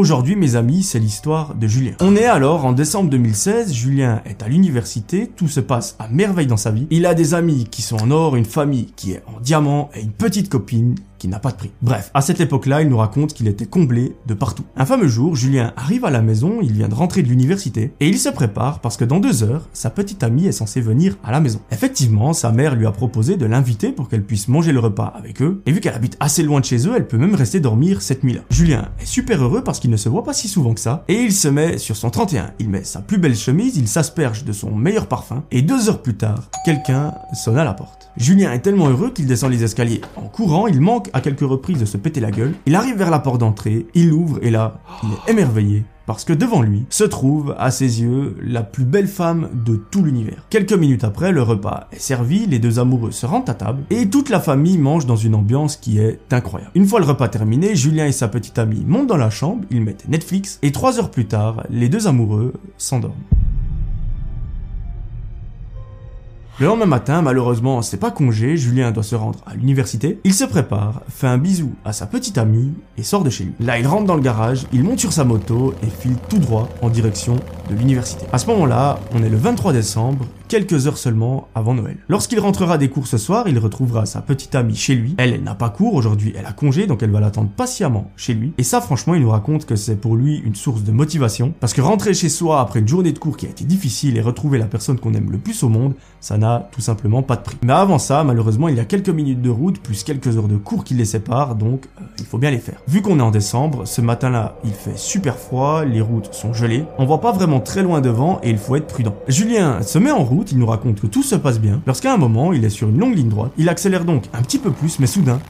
Aujourd'hui, mes amis, c'est l'histoire de Julien. On est alors en décembre 2016, Julien est à l'université, tout se passe à merveille dans sa vie. Il a des amis qui sont en or, une famille qui est en diamant et une petite copine qui n'a pas de prix. Bref, à cette époque-là, il nous raconte qu'il était comblé de partout. Un fameux jour, Julien arrive à la maison, il vient de rentrer de l'université, et il se prépare parce que dans deux heures, sa petite amie est censée venir à la maison. Effectivement, sa mère lui a proposé de l'inviter pour qu'elle puisse manger le repas avec eux, et vu qu'elle habite assez loin de chez eux, elle peut même rester dormir cette nuit-là. Julien est super heureux parce qu'il ne se voit pas si souvent que ça, et il se met sur son 31. Il met sa plus belle chemise, il s'asperge de son meilleur parfum, et deux heures plus tard, quelqu'un sonne à la porte. Julien est tellement heureux qu'il descend les escaliers. En courant, il manque à quelques reprises de se péter la gueule. Il arrive vers la porte d'entrée, il ouvre et là, il est émerveillé parce que devant lui se trouve, à ses yeux, la plus belle femme de tout l'univers. Quelques minutes après, le repas est servi, les deux amoureux se rendent à table, et toute la famille mange dans une ambiance qui est incroyable. Une fois le repas terminé, Julien et sa petite amie montent dans la chambre, ils mettent Netflix, et trois heures plus tard, les deux amoureux s'endorment. Le lendemain matin, malheureusement, c'est pas congé, Julien doit se rendre à l'université. Il se prépare, fait un bisou à sa petite amie et sort de chez lui. Là, il rentre dans le garage, il monte sur sa moto et file tout droit en direction de l'université. À ce moment-là, on est le 23 décembre quelques heures seulement avant Noël. Lorsqu'il rentrera des cours ce soir, il retrouvera sa petite amie chez lui. Elle, n'a pas cours aujourd'hui, elle a congé, donc elle va l'attendre patiemment chez lui. Et ça, franchement, il nous raconte que c'est pour lui une source de motivation, parce que rentrer chez soi après une journée de cours qui a été difficile et retrouver la personne qu'on aime le plus au monde, ça n'a tout simplement pas de prix. Mais avant ça, malheureusement, il y a quelques minutes de route plus quelques heures de cours qui les séparent, donc euh, il faut bien les faire. Vu qu'on est en décembre, ce matin-là, il fait super froid, les routes sont gelées, on voit pas vraiment très loin devant et il faut être prudent. Julien se met en route il nous raconte que tout se passe bien, lorsqu'à un moment, il est sur une longue ligne droite, il accélère donc un petit peu plus, mais soudain,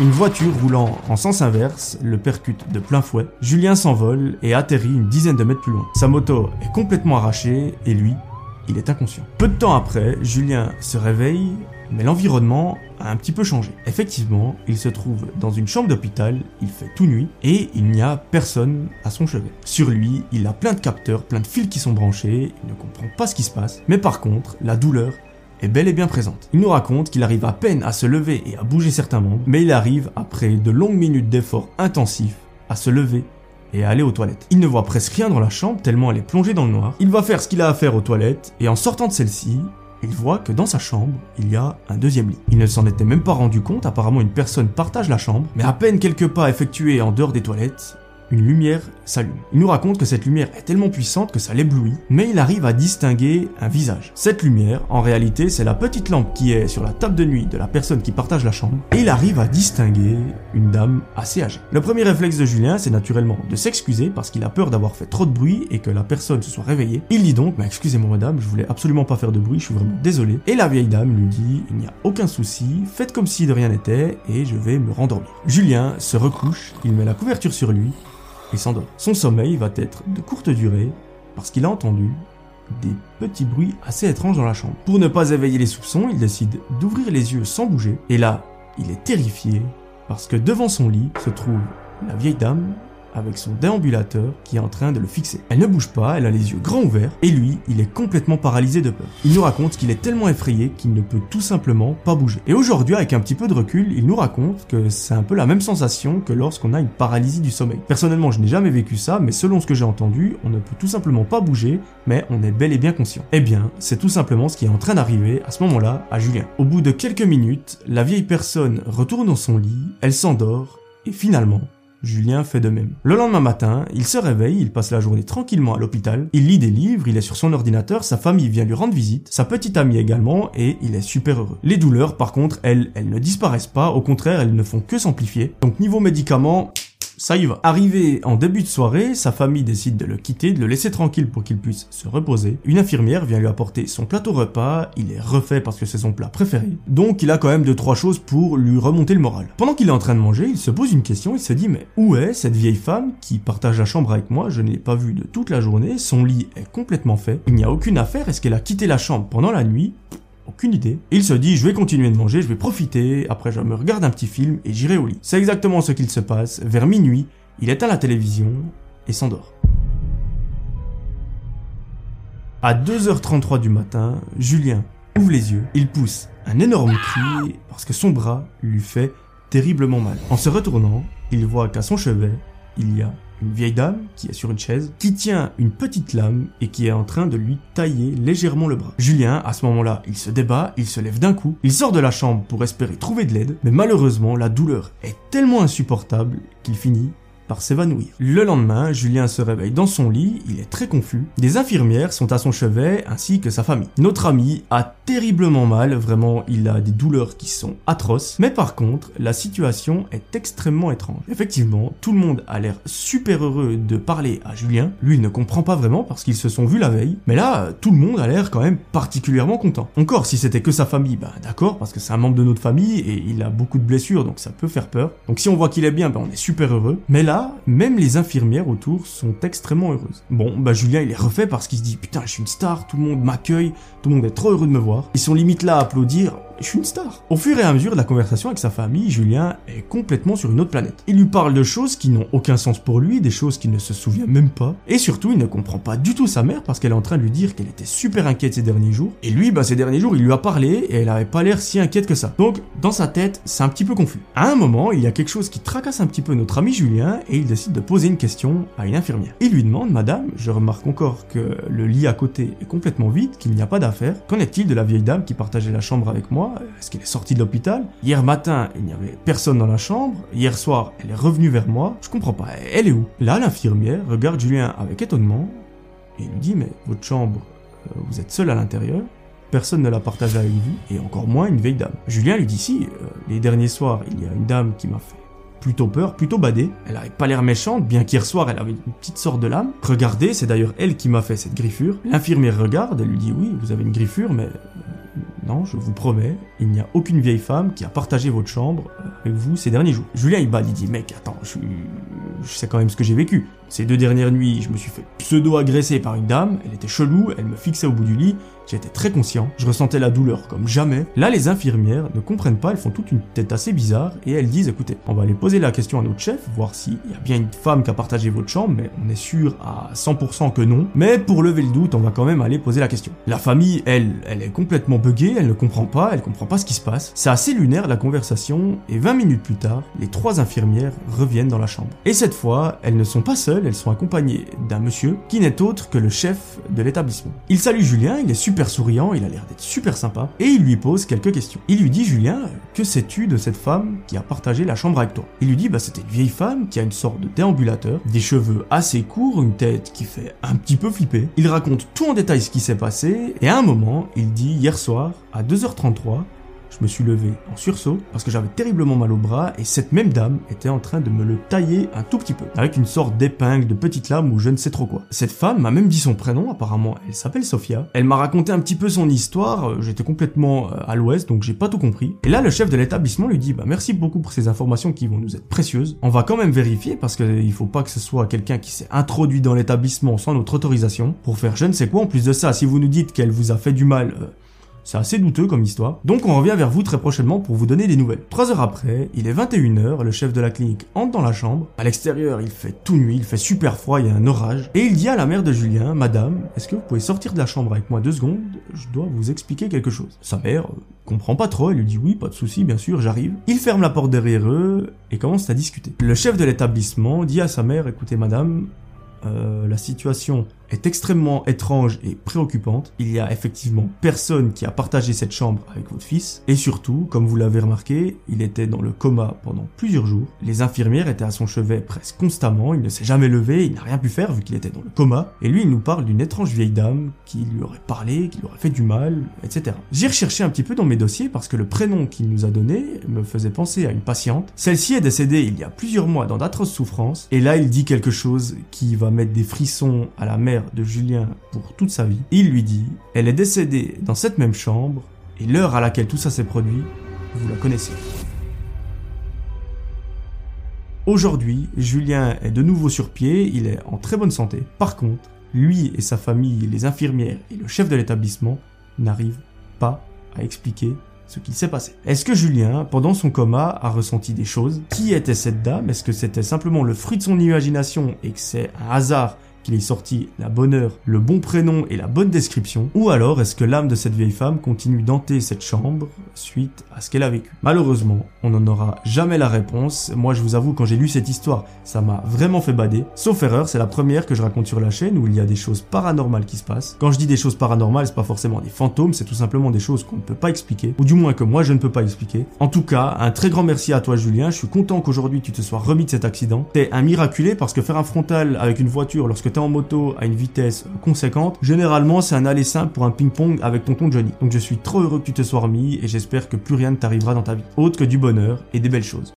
une voiture roulant en sens inverse le percute de plein fouet. Julien s'envole et atterrit une dizaine de mètres plus loin. Sa moto est complètement arrachée et lui, il est inconscient. Peu de temps après, Julien se réveille mais l'environnement a un petit peu changé. Effectivement, il se trouve dans une chambre d'hôpital, il fait tout nuit, et il n'y a personne à son chevet. Sur lui, il a plein de capteurs, plein de fils qui sont branchés, il ne comprend pas ce qui se passe, mais par contre, la douleur est bel et bien présente. Il nous raconte qu'il arrive à peine à se lever et à bouger certains membres, mais il arrive, après de longues minutes d'efforts intensifs, à se lever et à aller aux toilettes. Il ne voit presque rien dans la chambre tellement elle est plongée dans le noir. Il va faire ce qu'il a à faire aux toilettes et en sortant de celle-ci, il voit que dans sa chambre, il y a un deuxième lit. Il ne s'en était même pas rendu compte, apparemment une personne partage la chambre, mais à peine quelques pas effectués en dehors des toilettes, une lumière Il nous raconte que cette lumière est tellement puissante que ça l'éblouit, mais il arrive à distinguer un visage. Cette lumière, en réalité, c'est la petite lampe qui est sur la table de nuit de la personne qui partage la chambre, et il arrive à distinguer une dame assez âgée. Le premier réflexe de Julien, c'est naturellement de s'excuser parce qu'il a peur d'avoir fait trop de bruit et que la personne se soit réveillée. Il dit donc, bah, excusez-moi madame, je voulais absolument pas faire de bruit, je suis vraiment désolé. Et la vieille dame lui dit, il n'y a aucun souci, faites comme si de rien n'était et je vais me rendormir. Julien se recouche, il met la couverture sur lui Son sommeil va être de courte durée parce qu'il a entendu des petits bruits assez étranges dans la chambre. Pour ne pas éveiller les soupçons, il décide d'ouvrir les yeux sans bouger. Et là, il est terrifié parce que devant son lit se trouve la vieille dame avec son déambulateur qui est en train de le fixer. Elle ne bouge pas, elle a les yeux grands ouverts, et lui, il est complètement paralysé de peur. Il nous raconte qu'il est tellement effrayé qu'il ne peut tout simplement pas bouger. Et aujourd'hui, avec un petit peu de recul, il nous raconte que c'est un peu la même sensation que lorsqu'on a une paralysie du sommeil. Personnellement, je n'ai jamais vécu ça, mais selon ce que j'ai entendu, on ne peut tout simplement pas bouger, mais on est bel et bien conscient. Eh bien, c'est tout simplement ce qui est en train d'arriver à ce moment-là à Julien. Au bout de quelques minutes, la vieille personne retourne dans son lit, elle s'endort, et finalement, Julien fait de même. Le lendemain matin, il se réveille, il passe la journée tranquillement à l'hôpital, il lit des livres, il est sur son ordinateur, sa famille vient lui rendre visite, sa petite amie également, et il est super heureux. Les douleurs, par contre, elles, elles ne disparaissent pas, au contraire, elles ne font que s'amplifier. Donc niveau médicaments, ça y va. Arrivé en début de soirée, sa famille décide de le quitter, de le laisser tranquille pour qu'il puisse se reposer. Une infirmière vient lui apporter son plateau repas, il est refait parce que c'est son plat préféré. Donc il a quand même deux trois choses pour lui remonter le moral. Pendant qu'il est en train de manger, il se pose une question, il se dit mais où est cette vieille femme qui partage la chambre avec moi? Je ne l'ai pas vue de toute la journée, son lit est complètement fait, il n'y a aucune affaire, est-ce qu'elle a quitté la chambre pendant la nuit? Aucune idée. Il se dit, je vais continuer de manger, je vais profiter, après je me regarde un petit film et j'irai au lit. C'est exactement ce qu'il se passe. Vers minuit, il éteint la télévision et s'endort. À 2h33 du matin, Julien ouvre les yeux, il pousse un énorme cri parce que son bras lui fait terriblement mal. En se retournant, il voit qu'à son chevet, il y a une vieille dame qui est sur une chaise, qui tient une petite lame et qui est en train de lui tailler légèrement le bras. Julien, à ce moment-là, il se débat, il se lève d'un coup, il sort de la chambre pour espérer trouver de l'aide, mais malheureusement, la douleur est tellement insupportable qu'il finit s'évanouir. Le lendemain, Julien se réveille dans son lit, il est très confus. Des infirmières sont à son chevet ainsi que sa famille. Notre ami a terriblement mal, vraiment il a des douleurs qui sont atroces, mais par contre la situation est extrêmement étrange. Effectivement, tout le monde a l'air super heureux de parler à Julien, lui il ne comprend pas vraiment parce qu'ils se sont vus la veille, mais là tout le monde a l'air quand même particulièrement content. Encore si c'était que sa famille, bah d'accord parce que c'est un membre de notre famille et il a beaucoup de blessures donc ça peut faire peur. Donc si on voit qu'il est bien, bah on est super heureux. Mais là même les infirmières autour sont extrêmement heureuses. Bon, bah Julien il est refait parce qu'il se dit putain je suis une star, tout le monde m'accueille, tout le monde est trop heureux de me voir. Ils sont limite là à applaudir, je suis une star. Au fur et à mesure de la conversation avec sa famille, Julien est complètement sur une autre planète. Il lui parle de choses qui n'ont aucun sens pour lui, des choses qu'il ne se souvient même pas, et surtout il ne comprend pas du tout sa mère parce qu'elle est en train de lui dire qu'elle était super inquiète ces derniers jours, et lui, bah ces derniers jours, il lui a parlé et elle avait pas l'air si inquiète que ça. Donc, dans sa tête, c'est un petit peu confus. À un moment, il y a quelque chose qui tracasse un petit peu notre ami Julien et il décide de poser une question à une infirmière. Il lui demande, Madame, je remarque encore que le lit à côté est complètement vide, qu'il n'y a pas d'affaires. Qu'en est-il de la vieille dame qui partageait la chambre avec moi Est-ce qu'elle est sortie de l'hôpital? Hier matin, il n'y avait personne dans la chambre. Hier soir, elle est revenue vers moi. Je comprends pas, elle est où? Là, l'infirmière regarde Julien avec étonnement et lui dit, mais votre chambre, euh, vous êtes seul à l'intérieur personne ne l'a partagé avec vous, et encore moins une vieille dame. Julien lui dit si, euh, les derniers soirs, il y a une dame qui m'a fait plutôt peur, plutôt badée. Elle avait pas l'air méchante, bien qu'hier soir elle avait une petite sorte de lame. Regardez, c'est d'ailleurs elle qui m'a fait cette griffure. L'infirmière regarde, elle lui dit oui, vous avez une griffure, mais euh, je vous promets, il n'y a aucune vieille femme qui a partagé votre chambre avec vous ces derniers jours. Julien il bat, il dit mec, attends, je sais quand même ce que j'ai vécu. Ces deux dernières nuits, je me suis fait pseudo-agresser par une dame, elle était chelou, elle me fixait au bout du lit, j'étais très conscient, je ressentais la douleur comme jamais. Là, les infirmières ne comprennent pas, elles font toute une tête assez bizarre et elles disent écoutez, on va aller poser la question à notre chef, voir s'il y a bien une femme qui a partagé votre chambre, mais on est sûr à 100% que non. Mais pour lever le doute, on va quand même aller poser la question. La famille, elle, elle est complètement buggée, elle ne comprend pas, elle comprend pas ce qui se passe. C'est assez lunaire la conversation et 20 minutes plus tard, les trois infirmières reviennent dans la chambre. Et cette fois, elles ne sont pas seules, elles sont accompagnées d'un monsieur qui n'est autre que le chef de l'établissement. Il salue Julien, il est super souriant, il a l'air d'être super sympa, et il lui pose quelques questions. Il lui dit Julien, que sais-tu de cette femme qui a partagé la chambre avec toi? Il lui dit bah c'était une vieille femme qui a une sorte de déambulateur, des cheveux assez courts, une tête qui fait un petit peu flipper. Il raconte tout en détail ce qui s'est passé, et à un moment, il dit hier soir, à 2h33, je me suis levé en sursaut parce que j'avais terriblement mal au bras et cette même dame était en train de me le tailler un tout petit peu avec une sorte d'épingle, de petite lame ou je ne sais trop quoi. Cette femme m'a même dit son prénom, apparemment elle s'appelle Sophia. Elle m'a raconté un petit peu son histoire, euh, j'étais complètement euh, à l'ouest donc j'ai pas tout compris. Et là le chef de l'établissement lui dit bah merci beaucoup pour ces informations qui vont nous être précieuses. On va quand même vérifier parce qu'il faut pas que ce soit quelqu'un qui s'est introduit dans l'établissement sans notre autorisation pour faire je ne sais quoi. En plus de ça, si vous nous dites qu'elle vous a fait du mal, euh, c'est assez douteux comme histoire. Donc on revient vers vous très prochainement pour vous donner des nouvelles. Trois heures après, il est 21h, le chef de la clinique entre dans la chambre. À l'extérieur, il fait tout nuit, il fait super froid, il y a un orage. Et il dit à la mère de Julien, Madame, est-ce que vous pouvez sortir de la chambre avec moi deux secondes? Je dois vous expliquer quelque chose. Sa mère euh, comprend pas trop, elle lui dit oui, pas de souci, bien sûr, j'arrive. Il ferme la porte derrière eux et commence à discuter. Le chef de l'établissement dit à sa mère, écoutez madame, euh, la situation est extrêmement étrange et préoccupante. Il y a effectivement personne qui a partagé cette chambre avec votre fils. Et surtout, comme vous l'avez remarqué, il était dans le coma pendant plusieurs jours. Les infirmières étaient à son chevet presque constamment. Il ne s'est jamais levé, il n'a rien pu faire vu qu'il était dans le coma. Et lui, il nous parle d'une étrange vieille dame qui lui aurait parlé, qui lui aurait fait du mal, etc. J'ai recherché un petit peu dans mes dossiers parce que le prénom qu'il nous a donné me faisait penser à une patiente. Celle-ci est décédée il y a plusieurs mois dans d'atroces souffrances. Et là, il dit quelque chose qui va mettre des frissons à la mère de Julien pour toute sa vie. Il lui dit, elle est décédée dans cette même chambre, et l'heure à laquelle tout ça s'est produit, vous la connaissez. Aujourd'hui, Julien est de nouveau sur pied, il est en très bonne santé. Par contre, lui et sa famille, les infirmières et le chef de l'établissement n'arrivent pas à expliquer ce qui s'est passé. Est-ce que Julien, pendant son coma, a ressenti des choses? Qui était cette dame? Est-ce que c'était simplement le fruit de son imagination et que c'est un hasard qu'il ait sorti la bonne heure, le bon prénom et la bonne description Ou alors est-ce que l'âme de cette vieille femme continue d'hanter cette chambre suite à ce qu'elle a vécu? Malheureusement, on n'en aura jamais la réponse. Moi je vous avoue, quand j'ai lu cette histoire, ça m'a vraiment fait bader. Sauf erreur, c'est la première que je raconte sur la chaîne où il y a des choses paranormales qui se passent. Quand je dis des choses paranormales, c'est pas forcément des fantômes, c'est tout simplement des choses qu'on ne peut pas expliquer, ou du moins que moi je ne peux pas expliquer. En tout cas, un très grand merci à toi Julien, je suis content qu'aujourd'hui tu te sois remis de cet accident. T'es un miraculé parce que faire un frontal avec une voiture lorsque t'es en moto à une vitesse conséquente, généralement c'est un aller simple pour un ping-pong avec ton ton Johnny. Donc je suis trop heureux que tu te sois remis et j'espère que plus rien ne t'arrivera dans ta vie, autre que du bonheur et des belles choses.